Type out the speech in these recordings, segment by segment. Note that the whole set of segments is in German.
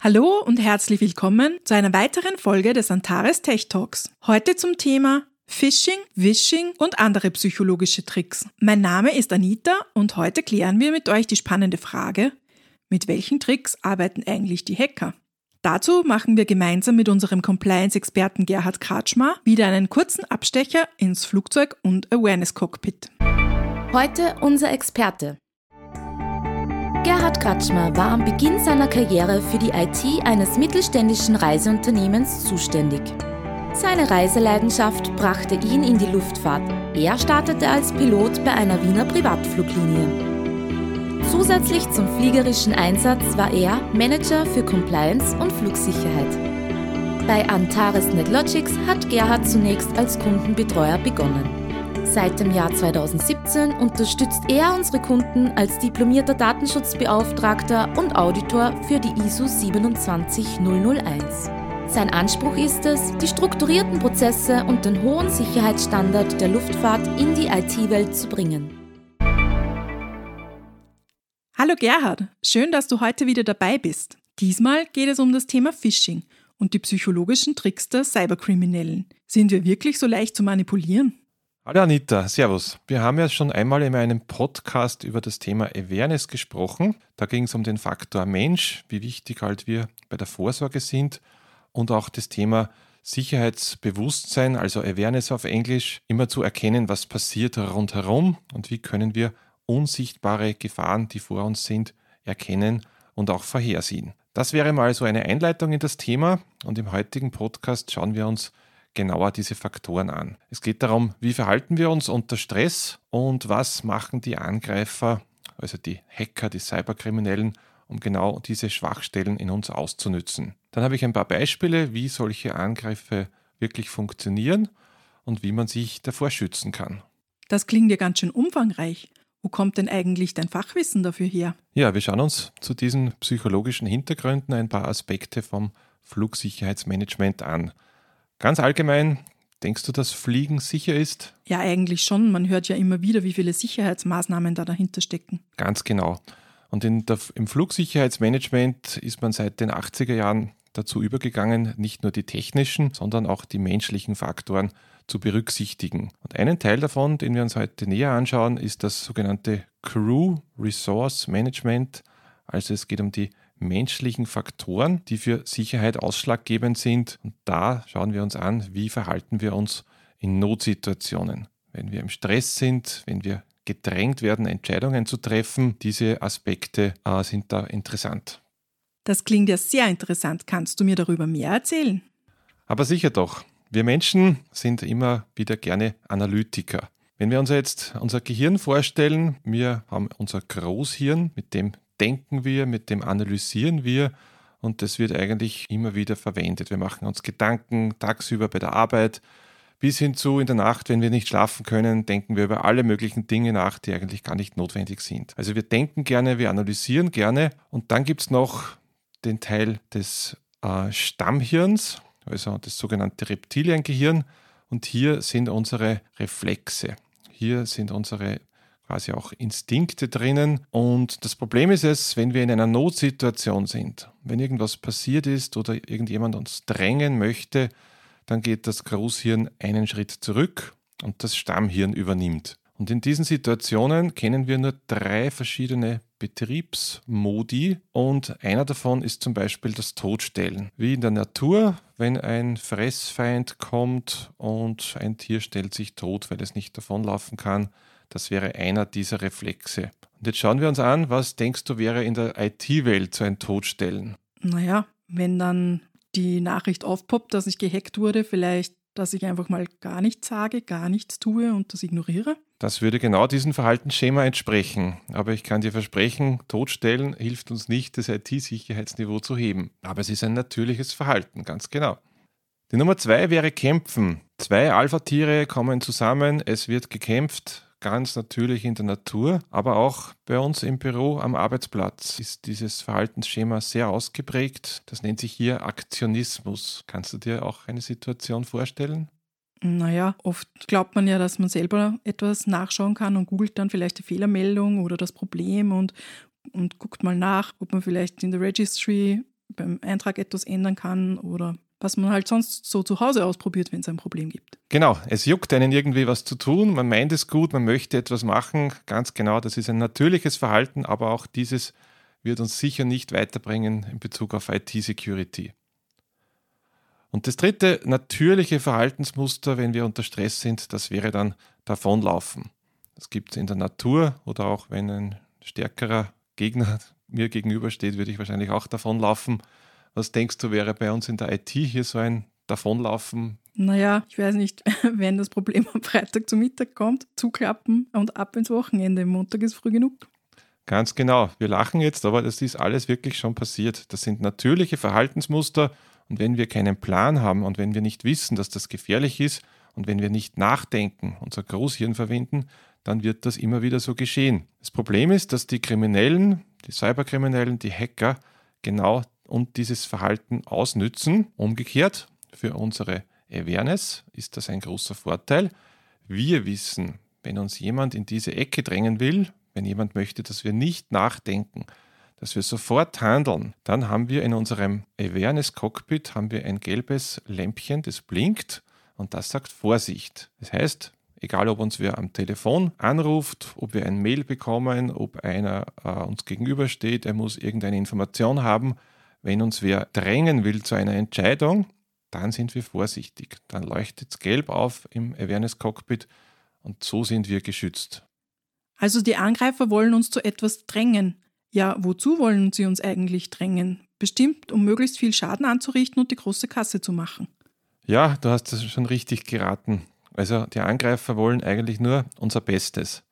Hallo und herzlich willkommen zu einer weiteren Folge des Antares Tech Talks. Heute zum Thema Phishing, Wishing und andere psychologische Tricks. Mein Name ist Anita und heute klären wir mit euch die spannende Frage, mit welchen Tricks arbeiten eigentlich die Hacker? Dazu machen wir gemeinsam mit unserem Compliance-Experten Gerhard Kratschmer wieder einen kurzen Abstecher ins Flugzeug- und Awareness-Cockpit. Heute unser Experte. Gerhard Kratschmer war am Beginn seiner Karriere für die IT eines mittelständischen Reiseunternehmens zuständig. Seine Reiseleidenschaft brachte ihn in die Luftfahrt. Er startete als Pilot bei einer Wiener Privatfluglinie. Zusätzlich zum fliegerischen Einsatz war er Manager für Compliance und Flugsicherheit. Bei Antares NetLogics hat Gerhard zunächst als Kundenbetreuer begonnen. Seit dem Jahr 2017 unterstützt er unsere Kunden als diplomierter Datenschutzbeauftragter und Auditor für die ISO 27001. Sein Anspruch ist es, die strukturierten Prozesse und den hohen Sicherheitsstandard der Luftfahrt in die IT-Welt zu bringen. Hallo Gerhard, schön, dass du heute wieder dabei bist. Diesmal geht es um das Thema Phishing und die psychologischen Tricks der Cyberkriminellen. Sind wir wirklich so leicht zu manipulieren? Hallo Anita, Servus. Wir haben ja schon einmal in einem Podcast über das Thema Awareness gesprochen. Da ging es um den Faktor Mensch, wie wichtig halt wir bei der Vorsorge sind und auch das Thema Sicherheitsbewusstsein, also Awareness auf Englisch, immer zu erkennen, was passiert rundherum und wie können wir unsichtbare Gefahren, die vor uns sind, erkennen und auch vorhersehen. Das wäre mal so eine Einleitung in das Thema und im heutigen Podcast schauen wir uns genauer diese Faktoren an. Es geht darum, wie verhalten wir uns unter Stress und was machen die Angreifer, also die Hacker, die Cyberkriminellen, um genau diese Schwachstellen in uns auszunützen. Dann habe ich ein paar Beispiele, wie solche Angriffe wirklich funktionieren und wie man sich davor schützen kann. Das klingt ja ganz schön umfangreich. Wo kommt denn eigentlich dein Fachwissen dafür her? Ja, wir schauen uns zu diesen psychologischen Hintergründen ein paar Aspekte vom Flugsicherheitsmanagement an. Ganz allgemein, denkst du, dass Fliegen sicher ist? Ja, eigentlich schon. Man hört ja immer wieder, wie viele Sicherheitsmaßnahmen da dahinter stecken. Ganz genau. Und der, im Flugsicherheitsmanagement ist man seit den 80er Jahren dazu übergegangen, nicht nur die technischen, sondern auch die menschlichen Faktoren zu berücksichtigen. Und einen Teil davon, den wir uns heute näher anschauen, ist das sogenannte Crew Resource Management. Also es geht um die menschlichen Faktoren, die für Sicherheit ausschlaggebend sind. Und da schauen wir uns an, wie verhalten wir uns in Notsituationen. Wenn wir im Stress sind, wenn wir gedrängt werden, Entscheidungen zu treffen, diese Aspekte äh, sind da interessant. Das klingt ja sehr interessant. Kannst du mir darüber mehr erzählen? Aber sicher doch. Wir Menschen sind immer wieder gerne Analytiker. Wenn wir uns jetzt unser Gehirn vorstellen, wir haben unser Großhirn, mit dem denken wir, mit dem analysieren wir und das wird eigentlich immer wieder verwendet. Wir machen uns Gedanken tagsüber bei der Arbeit, bis hin zu in der Nacht, wenn wir nicht schlafen können, denken wir über alle möglichen Dinge nach, die eigentlich gar nicht notwendig sind. Also wir denken gerne, wir analysieren gerne und dann gibt es noch den Teil des äh, Stammhirns, also das sogenannte Reptiliengehirn und hier sind unsere Reflexe. Hier sind unsere quasi auch Instinkte drinnen. Und das Problem ist es, wenn wir in einer Notsituation sind, wenn irgendwas passiert ist oder irgendjemand uns drängen möchte, dann geht das Großhirn einen Schritt zurück und das Stammhirn übernimmt. Und in diesen Situationen kennen wir nur drei verschiedene Betriebsmodi und einer davon ist zum Beispiel das Todstellen. Wie in der Natur, wenn ein Fressfeind kommt und ein Tier stellt sich tot, weil es nicht davonlaufen kann, das wäre einer dieser Reflexe. Und jetzt schauen wir uns an, was denkst du wäre in der IT-Welt so ein Todstellen? Naja, wenn dann die Nachricht aufpoppt, dass ich gehackt wurde, vielleicht, dass ich einfach mal gar nichts sage, gar nichts tue und das ignoriere? Das würde genau diesem Verhaltensschema entsprechen. Aber ich kann dir versprechen, totstellen hilft uns nicht, das IT-Sicherheitsniveau zu heben. Aber es ist ein natürliches Verhalten, ganz genau. Die Nummer zwei wäre Kämpfen. Zwei Alpha-Tiere kommen zusammen, es wird gekämpft, ganz natürlich in der Natur, aber auch bei uns im Büro am Arbeitsplatz ist dieses Verhaltensschema sehr ausgeprägt. Das nennt sich hier Aktionismus. Kannst du dir auch eine Situation vorstellen? Naja, oft glaubt man ja, dass man selber etwas nachschauen kann und googelt dann vielleicht die Fehlermeldung oder das Problem und, und guckt mal nach, ob man vielleicht in der Registry beim Eintrag etwas ändern kann oder was man halt sonst so zu Hause ausprobiert, wenn es ein Problem gibt. Genau, es juckt einen irgendwie was zu tun, man meint es gut, man möchte etwas machen, ganz genau, das ist ein natürliches Verhalten, aber auch dieses wird uns sicher nicht weiterbringen in Bezug auf IT-Security. Und das dritte natürliche Verhaltensmuster, wenn wir unter Stress sind, das wäre dann davonlaufen. Das gibt es in der Natur oder auch wenn ein stärkerer Gegner mir gegenübersteht, würde ich wahrscheinlich auch davonlaufen. Was denkst du, wäre bei uns in der IT hier so ein Davonlaufen? Naja, ich weiß nicht, wenn das Problem am Freitag zum Mittag kommt, zuklappen und ab ins Wochenende. Montag ist früh genug. Ganz genau. Wir lachen jetzt, aber das ist alles wirklich schon passiert. Das sind natürliche Verhaltensmuster und wenn wir keinen Plan haben und wenn wir nicht wissen, dass das gefährlich ist und wenn wir nicht nachdenken, unser Großhirn verwenden, dann wird das immer wieder so geschehen. Das Problem ist, dass die Kriminellen, die Cyberkriminellen, die Hacker genau und dieses Verhalten ausnützen. Umgekehrt, für unsere Awareness ist das ein großer Vorteil. Wir wissen, wenn uns jemand in diese Ecke drängen will, wenn jemand möchte, dass wir nicht nachdenken, dass wir sofort handeln, dann haben wir in unserem Awareness Cockpit haben wir ein gelbes Lämpchen, das blinkt und das sagt Vorsicht. Das heißt, egal ob uns wer am Telefon anruft, ob wir ein Mail bekommen, ob einer äh, uns gegenübersteht, er muss irgendeine Information haben, wenn uns wer drängen will zu einer Entscheidung, dann sind wir vorsichtig. Dann leuchtet es gelb auf im Awareness Cockpit und so sind wir geschützt. Also die Angreifer wollen uns zu etwas drängen. Ja, wozu wollen sie uns eigentlich drängen? Bestimmt, um möglichst viel Schaden anzurichten und die große Kasse zu machen. Ja, du hast das schon richtig geraten. Also die Angreifer wollen eigentlich nur unser Bestes.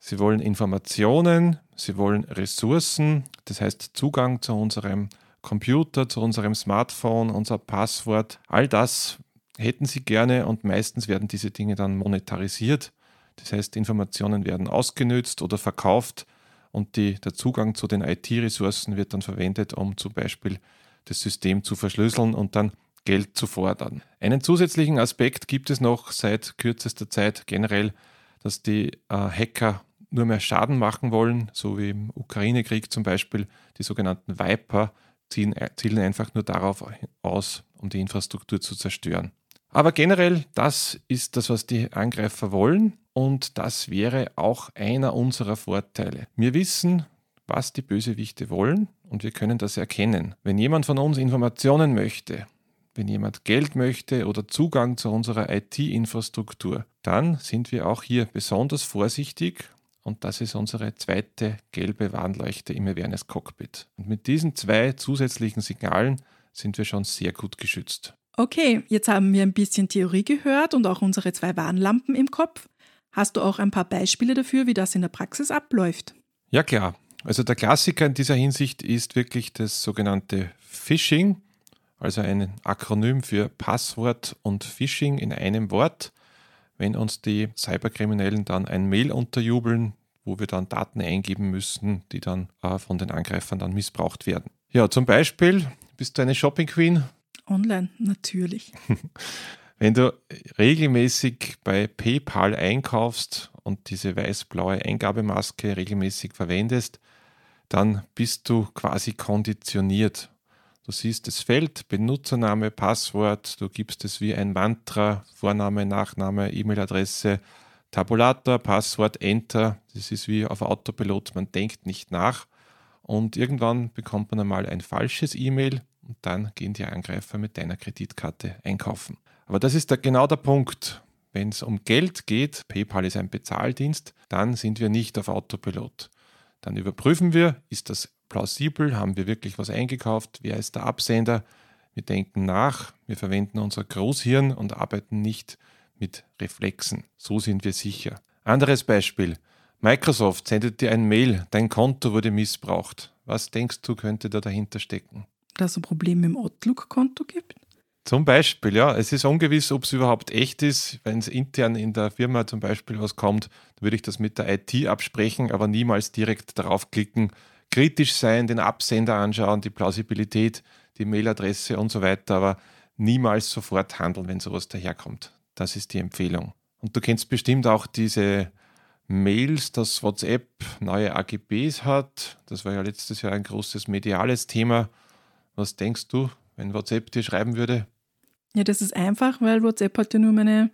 Sie wollen Informationen, sie wollen Ressourcen, das heißt Zugang zu unserem Computer, zu unserem Smartphone, unser Passwort. All das hätten sie gerne und meistens werden diese Dinge dann monetarisiert. Das heißt, Informationen werden ausgenützt oder verkauft und die, der Zugang zu den IT-Ressourcen wird dann verwendet, um zum Beispiel das System zu verschlüsseln und dann Geld zu fordern. Einen zusätzlichen Aspekt gibt es noch seit kürzester Zeit generell, dass die äh, Hacker nur mehr Schaden machen wollen, so wie im Ukraine-Krieg zum Beispiel die sogenannten Viper zielen, zielen einfach nur darauf aus, um die Infrastruktur zu zerstören. Aber generell, das ist das, was die Angreifer wollen und das wäre auch einer unserer Vorteile. Wir wissen, was die Bösewichte wollen und wir können das erkennen. Wenn jemand von uns Informationen möchte, wenn jemand Geld möchte oder Zugang zu unserer IT-Infrastruktur, dann sind wir auch hier besonders vorsichtig und das ist unsere zweite gelbe Warnleuchte im Awareness Cockpit. Und mit diesen zwei zusätzlichen Signalen sind wir schon sehr gut geschützt. Okay, jetzt haben wir ein bisschen Theorie gehört und auch unsere zwei Warnlampen im Kopf. Hast du auch ein paar Beispiele dafür, wie das in der Praxis abläuft? Ja klar. Also der Klassiker in dieser Hinsicht ist wirklich das sogenannte Phishing, also ein Akronym für Passwort und Phishing in einem Wort wenn uns die Cyberkriminellen dann ein Mail unterjubeln, wo wir dann Daten eingeben müssen, die dann äh, von den Angreifern dann missbraucht werden. Ja, zum Beispiel, bist du eine Shopping Queen? Online, natürlich. Wenn du regelmäßig bei PayPal einkaufst und diese weiß-blaue Eingabemaske regelmäßig verwendest, dann bist du quasi konditioniert Du siehst das Feld, Benutzername, Passwort, du gibst es wie ein Mantra, Vorname, Nachname, E-Mail-Adresse, Tabulator, Passwort, Enter. Das ist wie auf Autopilot, man denkt nicht nach. Und irgendwann bekommt man einmal ein falsches E-Mail und dann gehen die Angreifer mit deiner Kreditkarte einkaufen. Aber das ist da genau der Punkt. Wenn es um Geld geht, PayPal ist ein Bezahldienst, dann sind wir nicht auf Autopilot. Dann überprüfen wir, ist das plausibel? Haben wir wirklich was eingekauft? Wer ist der Absender? Wir denken nach, wir verwenden unser Großhirn und arbeiten nicht mit Reflexen. So sind wir sicher. Anderes Beispiel. Microsoft sendet dir ein Mail, dein Konto wurde missbraucht. Was denkst du, könnte da dahinter stecken? Dass es ein Problem mit dem Outlook-Konto gibt? Zum Beispiel, ja. Es ist ungewiss, ob es überhaupt echt ist. Wenn es intern in der Firma zum Beispiel was kommt, dann würde ich das mit der IT absprechen, aber niemals direkt draufklicken. Kritisch sein, den Absender anschauen, die Plausibilität, die Mailadresse und so weiter, aber niemals sofort handeln, wenn sowas daherkommt. Das ist die Empfehlung. Und du kennst bestimmt auch diese Mails, dass WhatsApp neue AGBs hat. Das war ja letztes Jahr ein großes mediales Thema. Was denkst du, wenn WhatsApp dir schreiben würde? Ja, das ist einfach, weil WhatsApp hat ja nur meine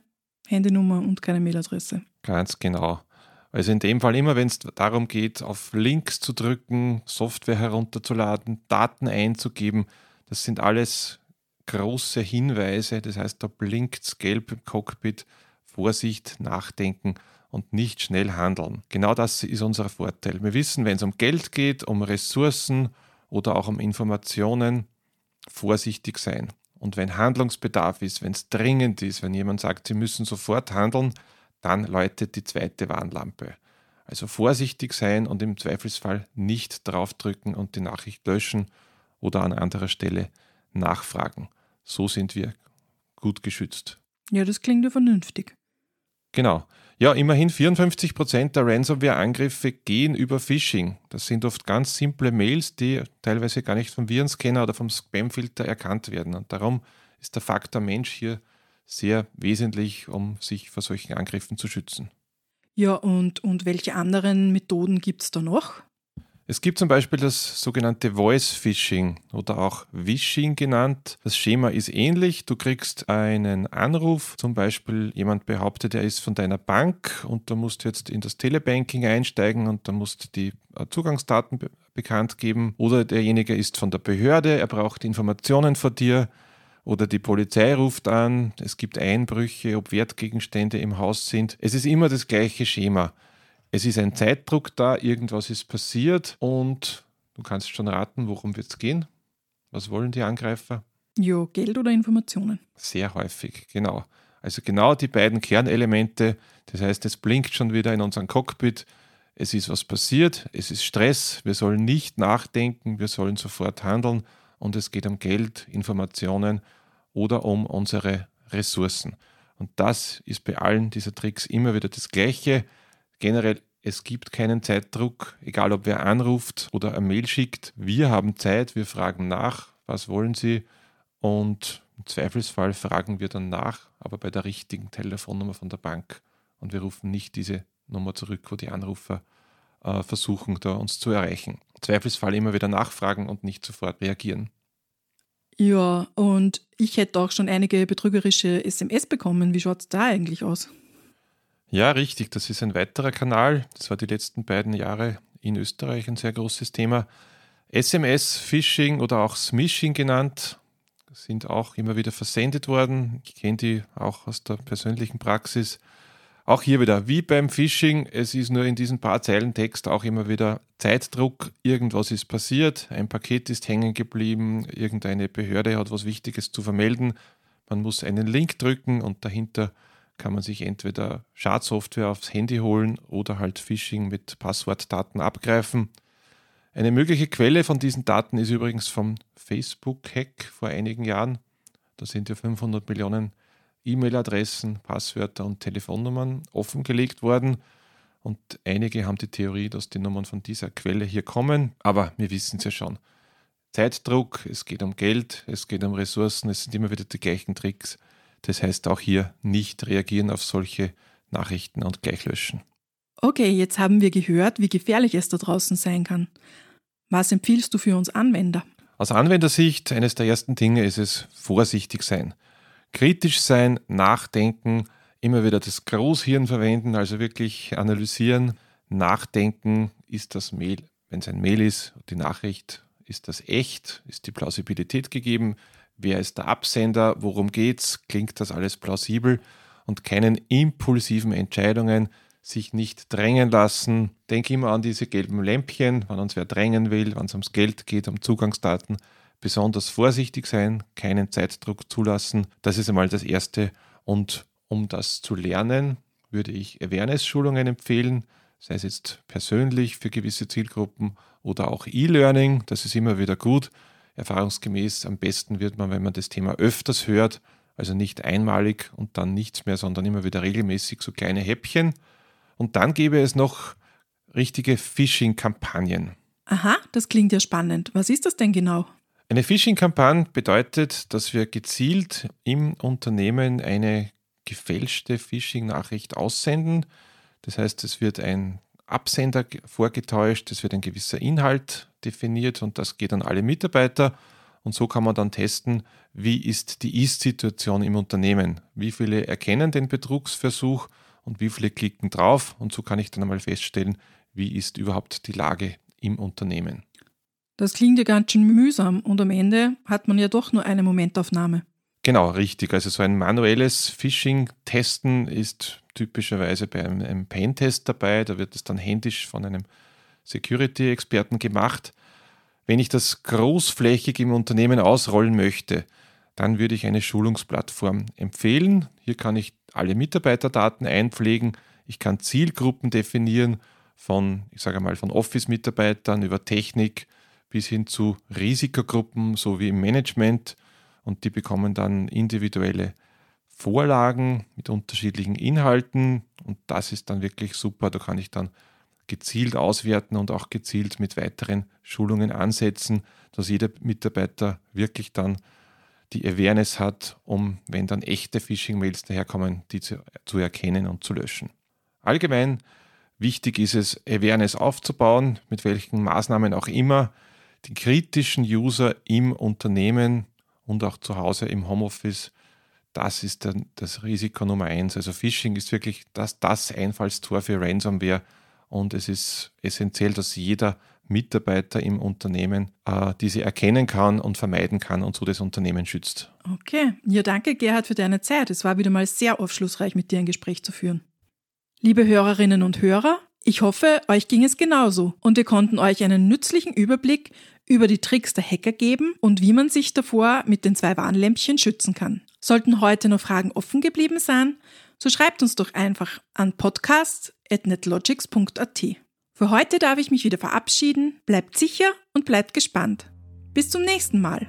Handynummer und keine Mailadresse. Ganz genau. Also in dem Fall immer, wenn es darum geht, auf Links zu drücken, Software herunterzuladen, Daten einzugeben, das sind alles große Hinweise. Das heißt, da blinkt es gelb im Cockpit. Vorsicht, nachdenken und nicht schnell handeln. Genau das ist unser Vorteil. Wir wissen, wenn es um Geld geht, um Ressourcen oder auch um Informationen, vorsichtig sein. Und wenn Handlungsbedarf ist, wenn es dringend ist, wenn jemand sagt, Sie müssen sofort handeln, dann läutet die zweite Warnlampe. Also vorsichtig sein und im Zweifelsfall nicht draufdrücken und die Nachricht löschen oder an anderer Stelle nachfragen. So sind wir gut geschützt. Ja, das klingt ja vernünftig. Genau. Ja, immerhin 54 Prozent der Ransomware-Angriffe gehen über Phishing. Das sind oft ganz simple Mails, die teilweise gar nicht vom Virenscanner oder vom Spamfilter erkannt werden. Und darum ist der Faktor Mensch hier sehr wesentlich, um sich vor solchen Angriffen zu schützen. Ja, und, und welche anderen Methoden gibt es da noch? Es gibt zum Beispiel das sogenannte Voice Phishing oder auch Wishing genannt. Das Schema ist ähnlich. Du kriegst einen Anruf, zum Beispiel jemand behauptet, er ist von deiner Bank und da musst du jetzt in das Telebanking einsteigen und da musst du die äh, Zugangsdaten be bekannt geben. Oder derjenige ist von der Behörde, er braucht Informationen von dir. Oder die Polizei ruft an, es gibt Einbrüche, ob Wertgegenstände im Haus sind. Es ist immer das gleiche Schema. Es ist ein Zeitdruck da, irgendwas ist passiert und du kannst schon raten, worum wird es gehen. Was wollen die Angreifer? Ja, Geld oder Informationen? Sehr häufig, genau. Also genau die beiden Kernelemente. Das heißt, es blinkt schon wieder in unserem Cockpit. Es ist was passiert, es ist Stress, wir sollen nicht nachdenken, wir sollen sofort handeln und es geht um Geld, Informationen oder um unsere Ressourcen. Und das ist bei allen dieser Tricks immer wieder das Gleiche generell, es gibt keinen Zeitdruck, egal ob wer anruft oder eine Mail schickt. Wir haben Zeit, wir fragen nach, was wollen Sie? Und im Zweifelsfall fragen wir dann nach, aber bei der richtigen Telefonnummer von der Bank. Und wir rufen nicht diese Nummer zurück, wo die Anrufer äh, versuchen, da uns zu erreichen. Zweifelsfall immer wieder nachfragen und nicht sofort reagieren. Ja, und ich hätte auch schon einige betrügerische SMS bekommen. Wie schaut es da eigentlich aus? Ja, richtig. Das ist ein weiterer Kanal. Das war die letzten beiden Jahre in Österreich ein sehr großes Thema. SMS, Phishing oder auch Smishing genannt, sind auch immer wieder versendet worden. Ich kenne die auch aus der persönlichen Praxis. Auch hier wieder, wie beim Phishing, es ist nur in diesen paar Zeilen Text auch immer wieder Zeitdruck, irgendwas ist passiert, ein Paket ist hängen geblieben, irgendeine Behörde hat was Wichtiges zu vermelden. Man muss einen Link drücken und dahinter kann man sich entweder Schadsoftware aufs Handy holen oder halt Phishing mit Passwortdaten abgreifen. Eine mögliche Quelle von diesen Daten ist übrigens vom Facebook-Hack vor einigen Jahren. Da sind ja 500 Millionen E-Mail-Adressen, Passwörter und Telefonnummern offengelegt worden. Und einige haben die Theorie, dass die Nummern von dieser Quelle hier kommen. Aber wir wissen es ja schon. Zeitdruck, es geht um Geld, es geht um Ressourcen, es sind immer wieder die gleichen Tricks. Das heißt auch hier nicht reagieren auf solche Nachrichten und gleich löschen. Okay, jetzt haben wir gehört, wie gefährlich es da draußen sein kann. Was empfiehlst du für uns Anwender? Aus Anwendersicht, eines der ersten Dinge ist es vorsichtig sein. Kritisch sein, nachdenken, immer wieder das Großhirn verwenden, also wirklich analysieren, nachdenken, ist das Mail, wenn es ein Mail ist, die Nachricht, ist das echt, ist die Plausibilität gegeben, wer ist der Absender, worum geht's, klingt das alles plausibel? Und keinen impulsiven Entscheidungen sich nicht drängen lassen. Denk immer an diese gelben Lämpchen, wenn uns wer drängen will, wenn es ums Geld geht, um Zugangsdaten, besonders vorsichtig sein, keinen Zeitdruck zulassen. Das ist einmal das Erste. Und um das zu lernen, würde ich Awareness-Schulungen empfehlen, sei es jetzt persönlich für gewisse Zielgruppen oder auch E-Learning. Das ist immer wieder gut. Erfahrungsgemäß am besten wird man, wenn man das Thema öfters hört, also nicht einmalig und dann nichts mehr, sondern immer wieder regelmäßig so kleine Häppchen. Und dann gäbe es noch richtige Phishing-Kampagnen. Aha, das klingt ja spannend. Was ist das denn genau? Eine Phishing-Kampagne bedeutet, dass wir gezielt im Unternehmen eine gefälschte Phishing-Nachricht aussenden. Das heißt, es wird ein Absender vorgetäuscht, es wird ein gewisser Inhalt definiert und das geht an alle Mitarbeiter. Und so kann man dann testen, wie ist die Ist-Situation im Unternehmen. Wie viele erkennen den Betrugsversuch und wie viele klicken drauf. Und so kann ich dann einmal feststellen, wie ist überhaupt die Lage im Unternehmen. Das klingt ja ganz schön mühsam und am Ende hat man ja doch nur eine Momentaufnahme. Genau, richtig. Also so ein manuelles Phishing-Testen ist typischerweise bei einem, einem Pen-Test dabei. Da wird es dann händisch von einem Security-Experten gemacht. Wenn ich das großflächig im Unternehmen ausrollen möchte, dann würde ich eine Schulungsplattform empfehlen. Hier kann ich alle Mitarbeiterdaten einpflegen. Ich kann Zielgruppen definieren von, ich sage mal, von Office-Mitarbeitern über Technik bis hin zu Risikogruppen sowie im Management und die bekommen dann individuelle Vorlagen mit unterschiedlichen Inhalten und das ist dann wirklich super. Da kann ich dann gezielt auswerten und auch gezielt mit weiteren Schulungen ansetzen, dass jeder Mitarbeiter wirklich dann die Awareness hat, um, wenn dann echte Phishing-Mails daherkommen, die zu, zu erkennen und zu löschen. Allgemein wichtig ist es, Awareness aufzubauen, mit welchen Maßnahmen auch immer, die kritischen User im Unternehmen und auch zu Hause im Homeoffice, das ist dann das Risiko Nummer eins. Also Phishing ist wirklich das, das Einfallstor für Ransomware und es ist essentiell, dass jeder Mitarbeiter im Unternehmen äh, diese erkennen kann und vermeiden kann und so das Unternehmen schützt. Okay, ja danke Gerhard für deine Zeit. Es war wieder mal sehr aufschlussreich, mit dir ein Gespräch zu führen. Liebe Hörerinnen und Hörer, ich hoffe, euch ging es genauso und wir konnten euch einen nützlichen Überblick über die Tricks der Hacker geben und wie man sich davor mit den zwei Warnlämpchen schützen kann. Sollten heute noch Fragen offen geblieben sein, so schreibt uns doch einfach an podcast.netlogics.at. Für heute darf ich mich wieder verabschieden. Bleibt sicher und bleibt gespannt. Bis zum nächsten Mal.